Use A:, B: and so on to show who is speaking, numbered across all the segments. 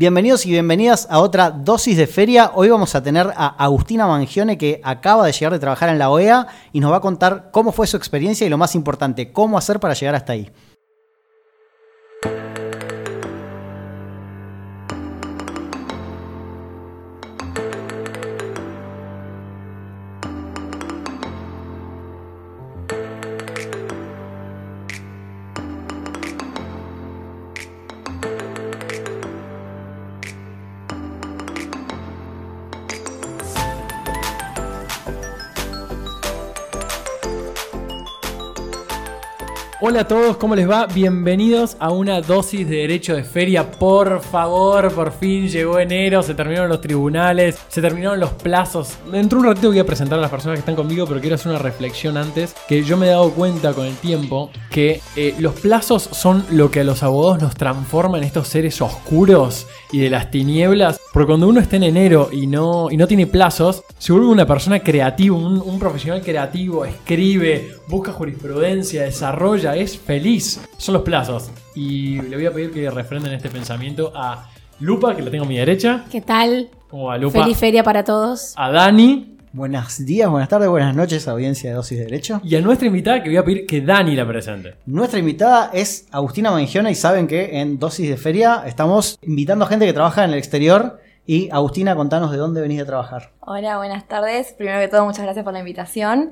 A: Bienvenidos y bienvenidas a otra dosis de feria. Hoy vamos a tener a Agustina Mangione que acaba de llegar de trabajar en la OEA y nos va a contar cómo fue su experiencia y lo más importante, cómo hacer para llegar hasta ahí.
B: Hola a todos, ¿cómo les va? Bienvenidos a una dosis de derecho de feria. Por favor, por fin llegó enero, se terminaron los tribunales, se terminaron los plazos. Dentro de un ratito voy a presentar a las personas que están conmigo, pero quiero hacer una reflexión antes, que yo me he dado cuenta con el tiempo que eh, los plazos son lo que a los abogados nos transforma en estos seres oscuros y de las tinieblas. Porque cuando uno está en enero y no, y no tiene plazos, se vuelve una persona creativa, un, un profesional creativo, escribe, busca jurisprudencia, desarrolla, es feliz. Son los plazos. Y le voy a pedir que refrenden este pensamiento a Lupa, que la tengo a mi derecha.
C: ¿Qué tal?
B: ¿Cómo va Lupa?
C: Feliz feria para todos.
B: A Dani.
A: Buenos días, buenas tardes, buenas noches, audiencia de dosis de derecho.
B: Y a nuestra invitada, que voy a pedir que Dani la presente.
A: Nuestra invitada es Agustina Mangione y saben que en dosis de feria estamos invitando a gente que trabaja en el exterior. Y Agustina, contanos de dónde venís a trabajar.
D: Hola, buenas tardes. Primero que todo, muchas gracias por la invitación.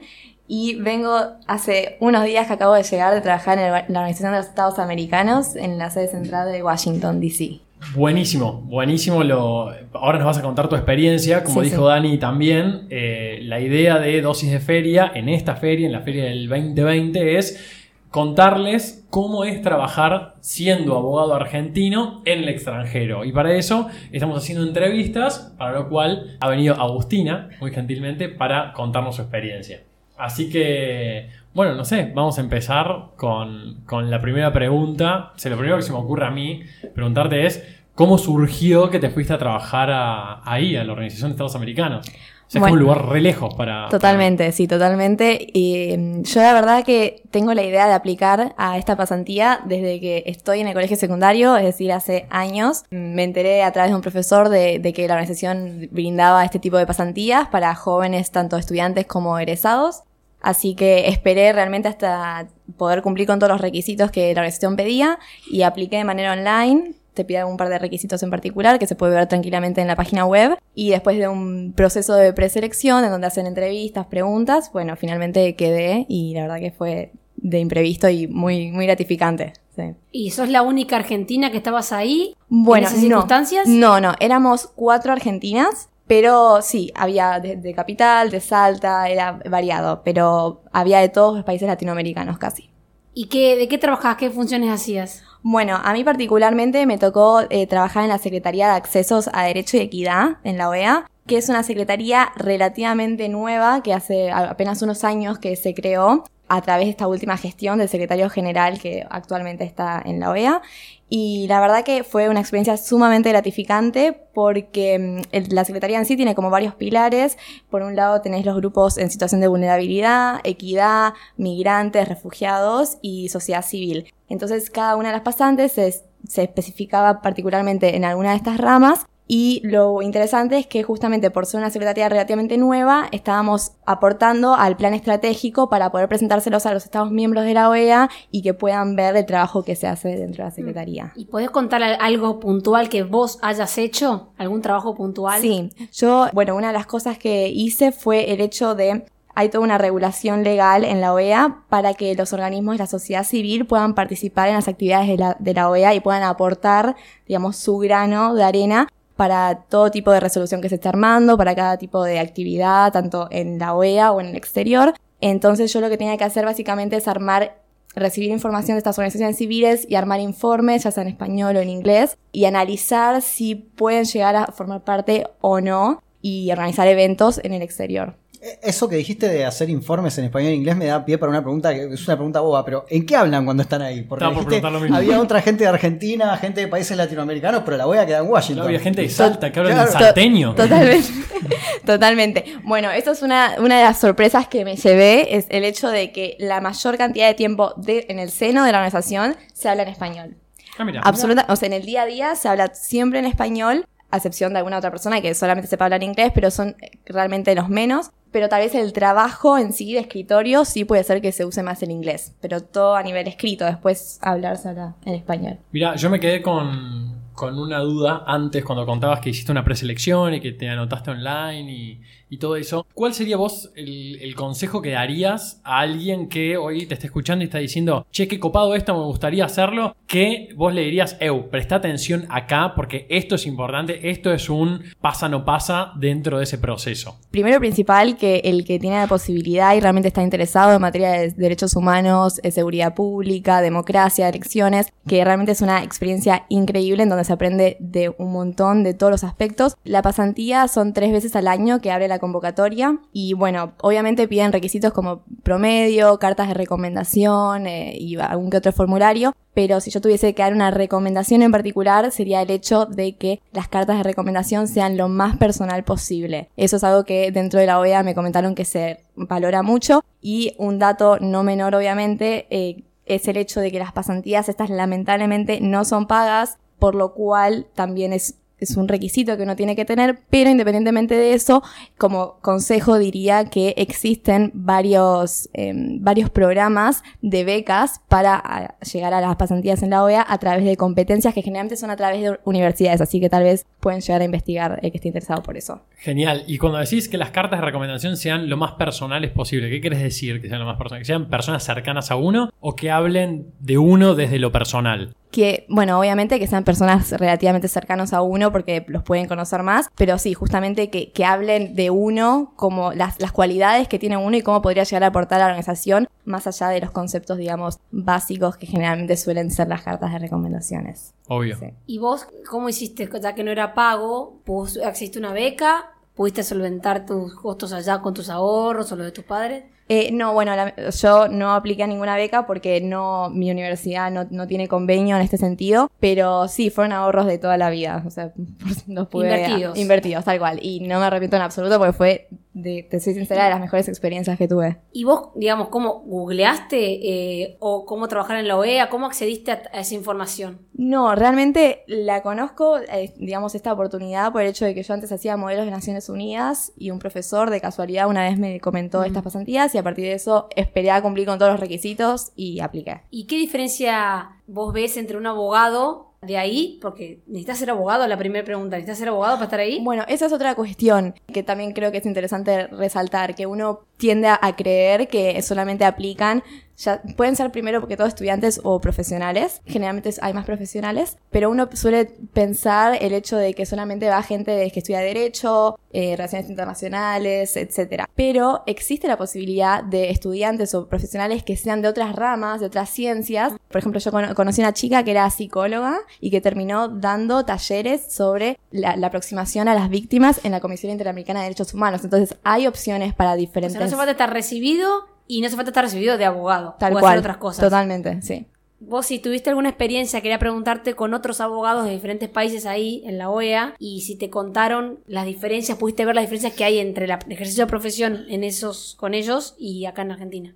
D: Y vengo hace unos días que acabo de llegar de trabajar en el- la Organización de los Estados Americanos en la sede central de Washington, D.C.
B: Buenísimo, buenísimo. Lo... Ahora nos vas a contar tu experiencia. Como
D: Sí,
B: dijo
D: sí.
B: Dani también, eh, la idea de dosis de feria, en esta feria, en la feria del 2020, es contarles cómo es trabajar siendo abogado argentino en el extranjero. Y para eso estamos haciendo entrevistas, para lo cual ha venido Agustina, muy gentilmente, para contarnos su experiencia. Así que, bueno, no sé, vamos a empezar con, con la primera pregunta. O sea, lo primero que se me ocurre a mí preguntarte es, ¿cómo surgió que te fuiste a trabajar ahí, a la Organización de Estados Americanos? Sea, es como un
D: Bueno.
B: lugar re lejos para...
D: Totalmente, sí, totalmente. Y mm, yo la verdad que tengo la idea de aplicar a esta pasantía desde que estoy en el colegio secundario, es decir, hace años. Me enteré a través de un profesor de, de que la organización brindaba este tipo de pasantías para jóvenes, tanto estudiantes como egresados. Así que esperé realmente hasta poder cumplir con todos los requisitos que la organización pedía y apliqué de manera online. Te pide un par de requisitos en particular que se puede ver tranquilamente en la página web. Y después de un proceso de preselección en donde hacen entrevistas, preguntas, bueno, finalmente quedé y la verdad que fue de imprevisto y muy, muy gratificante. sí.
C: ¿Y sos la única argentina que estabas ahí?
D: Bueno,
C: ¿En esas
D: no.
C: circunstancias?
D: No, no, éramos cuatro argentinas, pero sí, había de, de Capital, de Salta, era variado, pero había de todos los países latinoamericanos casi.
C: ¿Y qué, de qué trabajabas? ¿Qué funciones hacías?
D: Bueno, a mí particularmente me tocó eh, trabajar en la Secretaría de Accesos a Derecho y Equidad en la OEA, que es una secretaría relativamente nueva que hace apenas unos años que se creó a través de esta última gestión del secretario general que actualmente está en la OEA. Y la verdad que fue una experiencia sumamente gratificante porque mm, la Secretaría en sí tiene como varios pilares. Por un lado tenés los grupos en situación de vulnerabilidad, equidad, migrantes, refugiados y sociedad civil. Entonces cada una de las pasantes se especificaba particularmente en alguna de estas ramas y lo interesante es que justamente por ser una secretaría relativamente nueva, estábamos aportando al plan estratégico para poder presentárselos a los Estados miembros de la OEA y que puedan ver el trabajo que se hace dentro de la secretaría.
C: ¿Y podés contar al- algo puntual que vos hayas hecho? ¿Algún trabajo puntual?
D: Sí, yo, bueno, una de las cosas que hice fue el hecho de hay toda una regulación legal en la OEA para que los organismos de la sociedad civil puedan participar en las actividades de la, de la OEA y puedan aportar, digamos, su grano de arena para todo tipo de resolución que se esté armando, para cada tipo de actividad, tanto en la OEA o en el exterior. Entonces yo lo que tenía que hacer básicamente es armar recibir información de estas organizaciones civiles y armar informes, ya sea en español o en inglés, y analizar si pueden llegar a formar parte o no y organizar eventos en el exterior.
A: Eh, Eso que dijiste de hacer informes en español e inglés me da pie para una pregunta que es una pregunta boba, pero ¿en qué hablan cuando están ahí? Porque
B: por
A: dijiste,
B: preguntar lo mismo.
A: había otra gente de Argentina, gente de países latinoamericanos, pero la OEA queda en Washington.
B: Había gente de Salta que hablan
A: Claro.
B: en salteño.
D: Totalmente. Totalmente. Bueno, eso es una, una de las sorpresas que me llevé, es el hecho de que la mayor cantidad de tiempo de- en el seno de la organización se habla en español.
B: Ah, mira.
D: Absoluta, o sea, en el día a día se habla siempre en español, a excepción de alguna otra persona que solamente sepa hablar inglés, pero son eh, realmente los menos. Pero tal vez el trabajo en sí de escritorio sí puede ser que se use más el inglés, pero todo a nivel escrito, después hablar en español.
B: Mira, yo me quedé con, con una duda antes cuando contabas que hiciste una preselección y que te anotaste online y, todo eso. ¿Cuál sería vos el, consejo que darías a alguien que hoy te está escuchando y está diciendo, che, qué copado esto, me gustaría hacerlo? Que vos le dirías, Eu, presta atención acá porque esto es importante, esto es un pasa no pasa dentro de ese proceso.
D: Primero principal, que el que tiene la posibilidad y realmente está interesado en materia de derechos humanos, eh, seguridad pública, democracia, elecciones, que realmente es una experiencia increíble en donde se aprende de un montón de todos los aspectos. La pasantía son tres veces al año que abre la convocatoria y bueno, obviamente piden requisitos como promedio, cartas de recomendación eh, y algún que otro formulario, pero si yo tuviese que dar una recomendación en particular sería el hecho de que las cartas de recomendación sean lo más personal posible. Eso es algo que dentro de la OEA me comentaron que se valora mucho y un dato no menor obviamente eh, es el hecho de que las pasantías estas lamentablemente no son pagas, por lo cual también es un requisito que uno tiene que tener, pero independientemente de eso, como consejo diría que existen varios, eh, varios programas de becas para a, llegar a las pasantías en la OEA a través de competencias que generalmente son a través de universidades, así que tal vez pueden llegar a investigar el que esté interesado por eso.
B: Genial. Y cuando decís que las cartas de recomendación sean lo más personales posible, ¿qué quieres decir que sean lo más personales? ¿Que sean personas cercanas a uno o que hablen de uno desde lo personal?
D: Que, bueno, obviamente que sean personas relativamente cercanos a uno porque los pueden conocer más, pero sí, justamente que, que hablen de uno, como las, las cualidades que tiene uno y cómo podría llegar a aportar a la organización, más allá de los conceptos, digamos, básicos que generalmente suelen ser las cartas de recomendaciones.
B: Obvio.
D: Sí.
C: ¿Y vos cómo hiciste? Ya que no era pago, ¿vos accediste una beca? ¿Pudiste solventar tus costos allá con tus ahorros o los de tus padres?
D: Eh, no, bueno, la- yo no apliqué a ninguna beca porque no, mi universidad no, no tiene convenio en este sentido, pero sí, fueron ahorros de toda la vida, o sea, los pude
C: Invertidos.
D: invertidos, tal cual, y no me arrepiento en absoluto porque fue, de, te soy sincera, de las mejores experiencias que tuve.
C: ¿Y vos, digamos, cómo googleaste eh, o cómo trabajar en la OEA? ¿Cómo accediste a, a esa información?
D: No, realmente la conozco, eh, digamos, esta oportunidad por el hecho de que yo antes hacía modelos de Naciones Unidas y un profesor de casualidad una vez me comentó estas pasantías y a partir de eso esperé a cumplir con todos los requisitos y apliqué.
C: ¿Y qué diferencia vos ves entre un abogado de ahí? Porque necesitas ser abogado, la primera pregunta. ¿Necesitas ser abogado para estar ahí?
D: Bueno, esa es otra cuestión que también creo que es interesante resaltar, que uno tiende a, creer que solamente aplican, ya pueden ser primero porque todos estudiantes o profesionales, generalmente hay más profesionales, pero uno suele pensar el hecho de que solamente va gente que estudia Derecho, eh, Relaciones Internacionales, etcétera. Pero existe la posibilidad de estudiantes o profesionales que sean de otras ramas, de otras ciencias. Por ejemplo, yo cono- conocí una chica que era psicóloga y que terminó dando talleres sobre la, la aproximación a las víctimas en la Comisión Interamericana de Derechos Humanos. Entonces, hay opciones para
C: o
D: diferentes...
C: sea, no hace falta estar recibido y no hace falta estar recibido de abogado.
D: Tal
C: o
D: cual.
C: hacer otras cosas.
D: Totalmente, sí.
C: Vos, si tuviste alguna experiencia, quería preguntarte con otros abogados de diferentes países ahí en la OEA y si te contaron las diferencias, pudiste ver las diferencias que hay entre la- el ejercicio de profesión en esos, con ellos y acá en Argentina.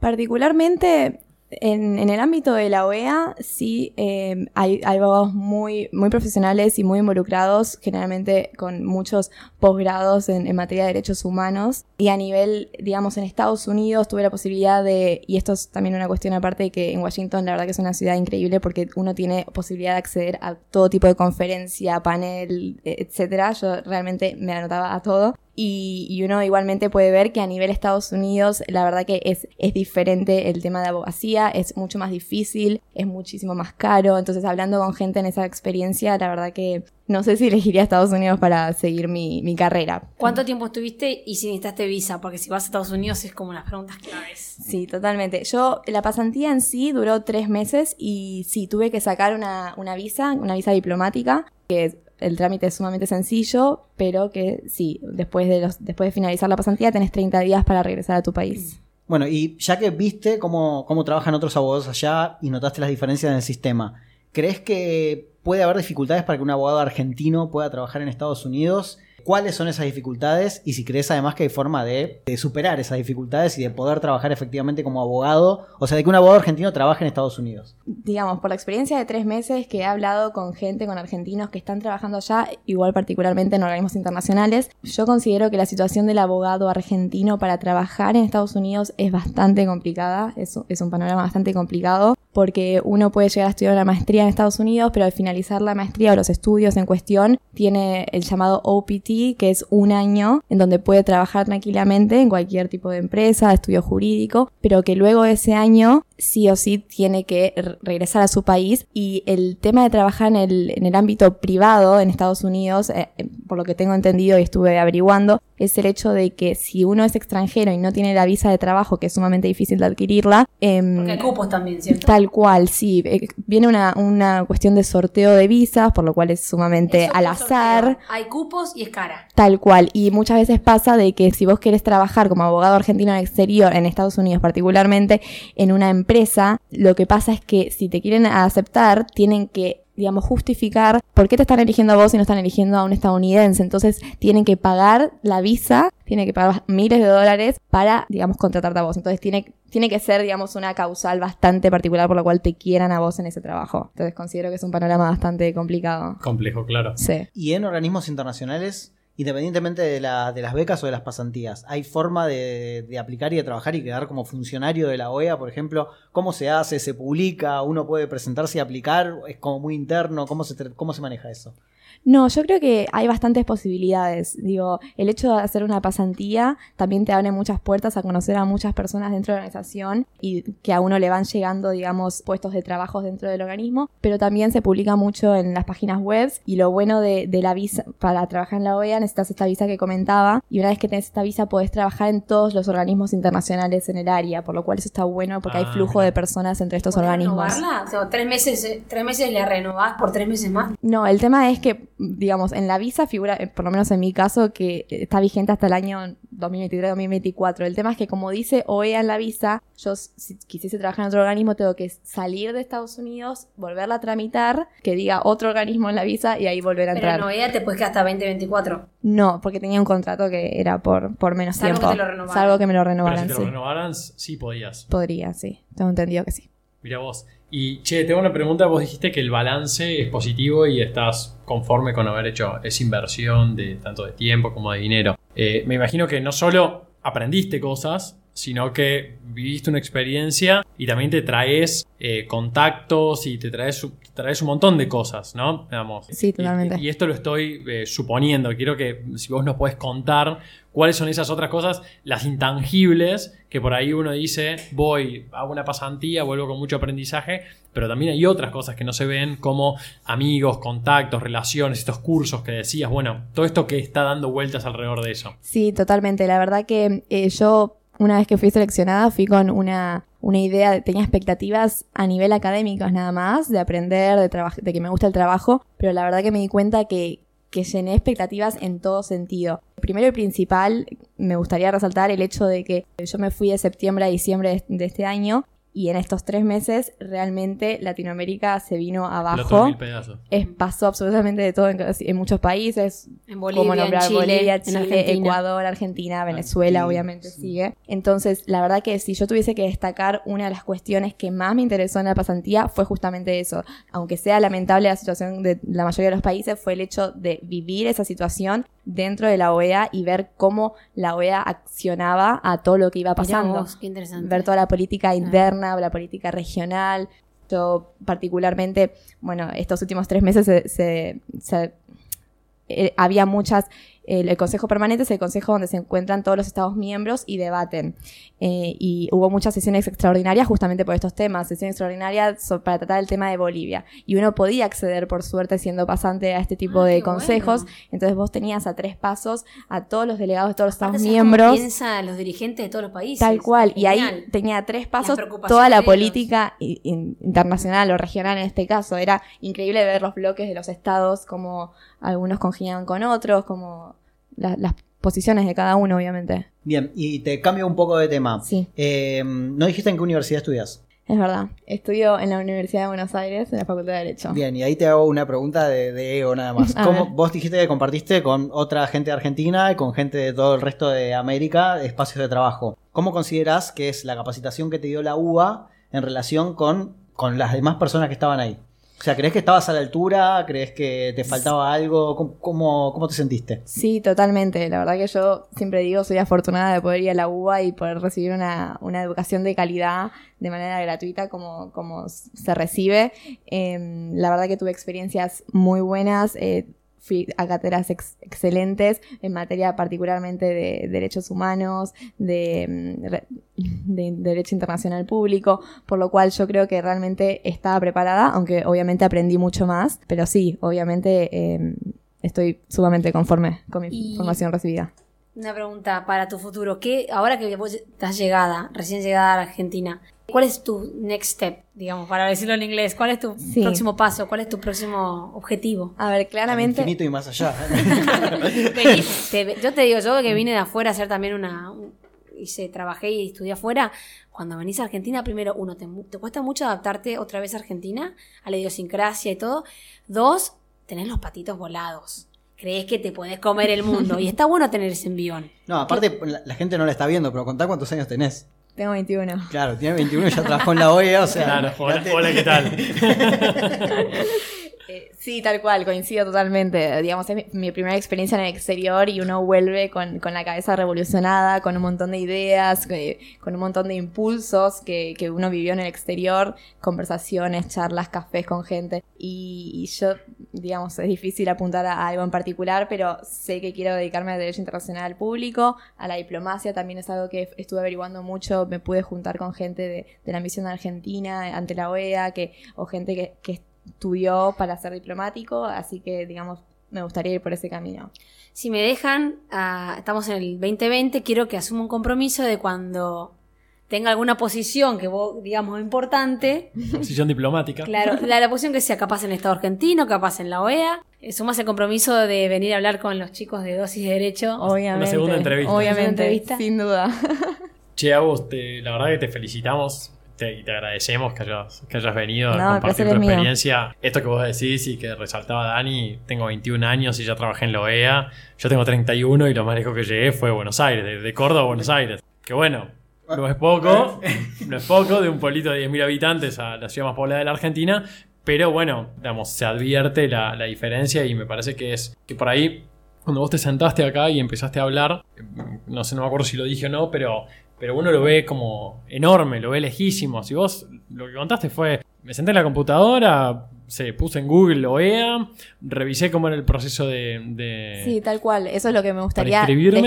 D: Particularmente en, el ámbito de la OEA, sí eh, hay, hay abogados muy, muy profesionales y muy involucrados, generalmente con muchos posgrados en, en materia de derechos humanos. Y a nivel, digamos, en Estados Unidos tuve la posibilidad de, y esto es también una cuestión aparte, que en Washington la verdad que es una ciudad increíble porque uno tiene posibilidad de acceder a todo tipo de conferencia, panel, eh, etcétera. Yo realmente me anotaba a todo. Y, y uno igualmente puede ver que a nivel Estados Unidos, la verdad que es, es diferente el tema de abogacía, es mucho más difícil, es muchísimo más caro. Entonces, hablando con gente en esa experiencia, la verdad que no sé si elegiría Estados Unidos para seguir mi, mi carrera.
C: ¿Cuánto tiempo estuviste y si necesitaste visa? Porque si vas a Estados Unidos es como las preguntas claves.
D: Sí, totalmente. Yo, la pasantía en sí duró tres meses y sí, tuve que sacar una, una visa, una visa diplomática, que el trámite es sumamente sencillo, pero que sí, después de, los, después de finalizar la pasantía tenés 30 días para regresar a tu país.
A: Bueno, y ya que viste cómo, cómo trabajan otros abogados allá y notaste las diferencias en el sistema, ¿crees que puede haber dificultades para que un abogado argentino pueda trabajar en Estados Unidos? Cuáles son esas dificultades y si crees además que hay forma de, superar esas dificultades y de poder trabajar efectivamente como abogado, o sea, de que un abogado argentino trabaje en Estados Unidos.
D: digamos, por la experiencia de tres meses que he hablado con gente, con argentinos que están trabajando allá, igual particularmente en organismos internacionales, yo considero que la situación del abogado argentino para trabajar en Estados Unidos es bastante complicada, es un panorama bastante complicado, porque uno puede llegar a estudiar una maestría en Estados Unidos, pero al finalizar la maestría o los estudios en cuestión, tiene el llamado OPT, que es un año en donde puede trabajar tranquilamente en cualquier tipo de empresa, estudio jurídico, pero que luego de ese año sí o sí tiene que re- regresar a su país y el tema de trabajar en el, en el ámbito privado en Estados Unidos, eh, eh, por lo que tengo entendido y estuve averiguando, es el hecho de que si uno es extranjero y no tiene la visa de trabajo, que es sumamente difícil de adquirirla, em,
C: Porque hay cupos también, ¿cierto?
D: Tal cual, sí. Eh, Viene una, una cuestión de sorteo de visas, por lo cual es sumamente
C: Eso
D: al azar.
C: sorteo. Hay cupos y es cara.
D: Tal cual. Y muchas veces pasa de que si vos querés trabajar como abogado argentino en el exterior, en Estados Unidos particularmente, en una empresa, lo que pasa es que si te quieren aceptar, tienen que digamos, justificar por qué te están eligiendo a vos y no están eligiendo a un estadounidense. Entonces, tienen que pagar la visa, tienen que pagar miles de dólares para, digamos, contratarte a vos. Entonces, tiene, tiene que ser, digamos, una causal bastante particular por la cual te quieran a vos en ese trabajo. Entonces, considero que es un panorama bastante complicado.
B: Complejo, claro.
D: Sí.
A: Y en organismos internacionales, independientemente de, de las becas o de las pasantías, ¿hay forma de, de aplicar y de trabajar y quedar como funcionario de la OEA, por ejemplo? ¿Cómo se hace? ¿Se publica? ¿Uno puede presentarse y aplicar? ¿Es como muy interno? ¿Cómo se, cómo se maneja eso?
D: No, yo creo que hay bastantes posibilidades. Digo, el hecho de hacer una pasantía también te abre muchas puertas a conocer a muchas personas dentro de la organización y que a uno le van llegando, digamos, puestos de trabajo dentro del organismo, pero también se publica mucho en las páginas web y lo bueno de, de la visa, para trabajar en la OEA necesitas esta visa que comentaba y una vez que tenés esta visa podés trabajar en todos los organismos internacionales en el área, por lo cual eso está bueno porque hay
B: Ah,
D: flujo
B: mira.
D: de personas entre estos
C: ¿Podés
D: organismos.
C: renovarla? O sea, tres meses, eh, tres meses le renovás por tres meses más.
D: No, el tema es que, digamos, en la visa figura, eh, por lo menos en mi caso, que está vigente hasta el año 2023-2024. El tema es que, como dice OEA en la visa, yo si quisiese trabajar en otro organismo, tengo que salir de Estados Unidos, volverla a tramitar, que diga otro organismo en la visa y ahí volver a
C: Pero
D: entrar.
C: no, ella te puedes quedar hasta 2024.
D: No, porque tenía un contrato que era por, por menos
C: Salvo
D: tiempo.
C: que te lo renovaran.
D: Salvo que me lo
B: Pero
D: renovaran,
B: si te lo
D: sí.
B: renovaran, sí podías.
D: Podría, sí. Tengo entendido que sí.
B: Mira vos. Y che, tengo una pregunta. Vos dijiste que el balance es positivo y estás conforme con haber hecho esa inversión de tanto de tiempo como de dinero. Eh, me imagino que no solo aprendiste cosas, sino que viviste una experiencia y también te traes eh, contactos y te traes, traes un montón de cosas, ¿no? Digamos,
D: Sí, totalmente.
B: Y, y esto lo estoy eh, suponiendo. Quiero que si vos nos podés contar cuáles son esas otras cosas, las intangibles, que por ahí uno dice, voy, hago una pasantía, vuelvo con mucho aprendizaje, pero también hay otras cosas que no se ven, como amigos, contactos, relaciones, estos cursos que decías, bueno, todo esto que está dando vueltas alrededor de eso.
D: Sí, totalmente. La verdad que eh, yo, una vez que fui seleccionada, fui con una, una idea, tenía expectativas a nivel académico nada más, de aprender, de, de que me gusta el trabajo, pero la verdad que me di cuenta que, que llené expectativas en todo sentido. Primero y principal, me gustaría resaltar el hecho de que yo me fui de septiembre a diciembre de este año y en estos tres meses realmente Latinoamérica se vino abajo.
B: en mil pedazos.
D: Es, pasó absolutamente de todo en, en muchos países,
C: En
D: como
C: Bolivia, en
D: nombrar
C: Chile,
D: Bolivia,
C: en
D: Chile,
C: Argentina.
D: Ecuador, Argentina, Venezuela, obviamente
A: sí.
D: sigue. Entonces, la verdad que si yo tuviese que destacar una de las cuestiones que más me interesó en la pasantía fue justamente eso. Aunque sea lamentable la situación de la mayoría de los países, fue el hecho de vivir esa situación dentro de la OEA y ver cómo la OEA accionaba a todo lo que iba pasando
C: vos, qué interesante.
D: ver toda la política interna, la política regional. Yo particularmente, bueno, estos últimos tres meses se, se- se- eh, había muchas, el, el Consejo Permanente es el consejo donde se encuentran todos los Estados miembros y debaten. Eh, y hubo muchas sesiones extraordinarias justamente por estos temas, sesión extraordinaria para tratar el tema de Bolivia. Y uno podía acceder, por suerte, siendo pasante a este tipo
C: Ah,
D: de consejos.
C: bueno.
D: Entonces vos tenías a tres pasos a todos los delegados de todos los
C: Aparte,
D: Estados
C: ¿sabes cómo
D: miembros.
C: piensan los dirigentes de todos los países.
D: Tal cual, y ahí tenía tres pasos toda la política internacional o regional en este caso. Era increíble ver los bloques de los estados, como algunos congeniaban con otros, como la- las posiciones de cada uno, obviamente.
A: Bien, y te cambio un poco de tema.
D: Sí.
A: Eh, ¿No dijiste en qué universidad estudias?
D: Es verdad. Estudio en la Universidad de Buenos Aires, en la Facultad de Derecho.
A: Bien, y ahí te hago una pregunta de, de ego nada más. ¿Cómo- vos dijiste que compartiste con otra gente de Argentina y con gente de todo el resto de América espacios de trabajo. ¿Cómo considerás que es la capacitación que te dio la UBA en relación con, con las demás personas que estaban ahí? O sea, ¿crees que estabas a la altura? ¿Crees que te faltaba algo? ¿Cómo, cómo, cómo te sentiste?
D: Sí, totalmente. La verdad que yo siempre digo, soy afortunada de poder ir a la UBA y poder recibir una, una educación de calidad de manera gratuita como, como se recibe. Eh, la verdad que tuve experiencias muy buenas. eh, fui a cátedras ex- excelentes en materia particularmente de derechos humanos, de, mm, de derecho internacional público, por lo cual yo creo que realmente estaba preparada, aunque obviamente aprendí mucho más, pero sí, obviamente eh, estoy sumamente conforme con mi
C: Y-
D: formación recibida.
C: Una pregunta para tu futuro. ¿Qué, ahora que vos estás llegada, recién llegada a Argentina, ¿cuál es tu next step, digamos, para decirlo en inglés? ¿Cuál es tu
D: Sí.
C: próximo paso? ¿Cuál es tu próximo objetivo?
D: A ver, claramente...
A: Infinito y más allá.
C: Vení, te- yo te digo, yo que vine de afuera a hacer también una... un- hice, trabajé y estudié afuera. Cuando venís a Argentina, primero, uno, te, cuesta mucho adaptarte otra vez a Argentina, a la idiosincrasia y todo. Dos, tenés los patitos volados. Crees que te podés comer el mundo. Y está bueno tener ese envión.
A: No, aparte la, la gente no la está viendo, pero contá cuántos años tenés.
D: Tengo 21.
A: Claro, tiene 21 y ya trabajó en la OEA, o sea...
B: Claro, hola, hola, ¿qué tal?
D: Eh, sí, tal cual, coincido totalmente. Digamos, es mi, primera experiencia en el exterior y uno vuelve con, con la cabeza revolucionada, con un montón de ideas, eh, con un montón de impulsos que, que uno vivió en el exterior, conversaciones, charlas, cafés con gente. Y, yo, digamos, es difícil apuntar a algo en particular, pero sé que quiero dedicarme al derecho internacional público, a la diplomacia, también es algo que estuve averiguando mucho, me pude juntar con gente de, de la misión Argentina ante la OEA, que, o gente que, que estudió para ser diplomático, así que, digamos, me gustaría ir por ese camino.
C: Si me dejan, ah, estamos en el 2020, quiero que asuma un compromiso de cuando tenga alguna posición que vos, digamos, importante,
B: Posición diplomática.
C: claro, la, la posición que sea capaz en el Estado argentino, capaz en la OEA, eh, sumas el compromiso de venir a hablar con los chicos de dosis de derecho.
D: Obviamente.
B: segunda entrevista.
D: Obviamente,
C: Una entrevista.
D: sin duda.
B: Che, Agus, te- la verdad que te felicitamos te- y te agradecemos que hayas, que hayas venido
D: No,
B: a compartir tu
D: mío.
B: experiencia. Esto que vos decís y que resaltaba Dani, tengo 21 años y ya trabajé en la OEA. Yo tengo 31 y lo más lejos que llegué fue Buenos Aires, de, de Córdoba a Buenos Aires. Que bueno, no es poco, no es poco, de un pueblito de 10.000 habitantes a la ciudad más poblada de la Argentina. Pero bueno, digamos, se advierte la, la diferencia y me parece que es que por ahí cuando vos te sentaste acá y empezaste a hablar, no sé, no me acuerdo si lo dije o no, pero, pero uno lo ve como enorme, lo ve lejísimo. Si vos lo que contaste fue, me senté en la computadora, se puse en Google OEA, revisé cómo era el proceso de... de-
D: Sí, tal cual. Eso es lo que me gustaría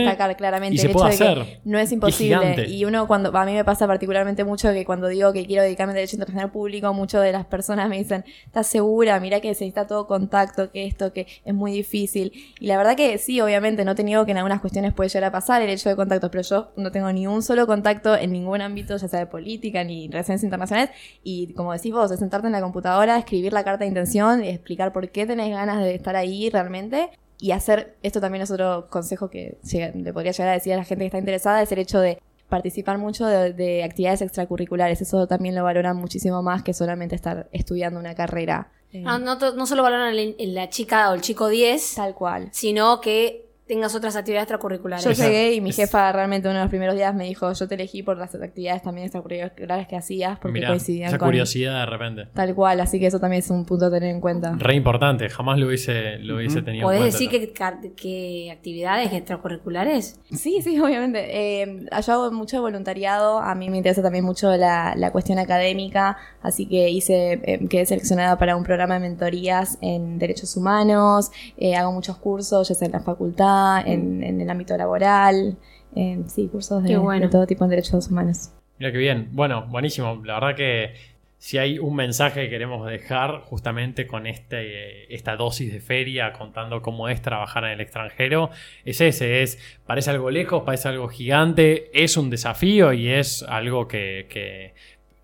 D: destacar claramente.
B: y se
D: el
B: puede
D: hecho de
B: hacer.
D: que no es imposible. Y uno cuando, a mí me pasa particularmente mucho que cuando digo que quiero dedicarme al derecho internacional público, muchas de las personas me dicen, ¿estás segura? Mira que se necesita todo contacto, que esto, que es muy difícil. Y la verdad que sí, obviamente, no te niego que en algunas cuestiones puede llegar a pasar el hecho de contactos, pero yo no tengo ni un solo contacto en ningún ámbito, ya sea de política ni relaciones internacionales. Y como decís vos, es sentarte en la computadora, escribir la carta de intención, y explicar por qué tenés ganas de estar ahí realmente. Y hacer, esto también es otro consejo que le podría llegar a decir a la gente que está interesada, es el hecho de participar mucho de, de actividades extracurriculares. Eso también lo valoran muchísimo más que solamente estar estudiando una carrera. Eh,
C: Ah, no, solo valoran el- el- la chica o el chico 10,
D: Tal cual.
C: sino que tengas otras actividades extracurriculares.
D: Yo llegué y mi
B: Es-
D: jefa realmente uno de los primeros días me dijo, yo te elegí por las actividades también extracurriculares que hacías porque
B: Mirá,
D: coincidían
B: esa
D: con
B: curiosidad de repente.
D: tal cual, así que eso también es un punto a tener en cuenta.
B: Re importante, jamás lo hubiese, lo hubiese tenido en
C: ¿Podés
B: cuenta.
C: decir que, car- que actividades extracurriculares?
D: Sí, sí, obviamente. Eh, yo hago mucho voluntariado, a mí me interesa también mucho la, la cuestión académica, así que hice, eh, quedé seleccionada para un programa de mentorías en derechos humanos, eh, hago muchos cursos, ya sea en la facultad, en, en el ámbito laboral, eh, sí, cursos de,
C: Qué bueno.
D: de todo tipo en derechos humanos.
B: Mira qué bien. Bueno, buenísimo. La verdad que si hay un mensaje que queremos dejar justamente con este, esta dosis de feria, contando cómo es trabajar en el extranjero, es ese, es, parece algo lejos, parece algo gigante, es un desafío y es algo que, que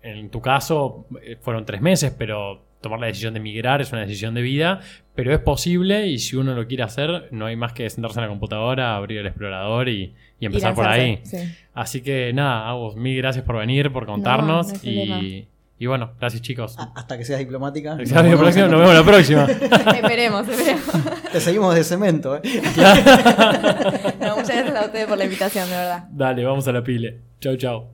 B: en tu caso eh, fueron tres meses, pero tomar la decisión de emigrar es una decisión de vida, pero es posible y si uno lo quiere hacer, no hay más que sentarse en la computadora, abrir el explorador y, y empezar por ahí.
D: sí.
B: Así que nada, Agus, mil gracias por venir, por contarnos
D: no hay problema.
B: y, Y bueno, gracias chicos.
A: Hasta que seas diplomática.
B: Gracias, nos vemos la próxima.
D: esperemos, esperemos.
A: Te seguimos de cemento, ¿eh?
D: No, muchas gracias a ustedes por la invitación, de verdad.
B: Dale, vamos a la pile. Chau, chau.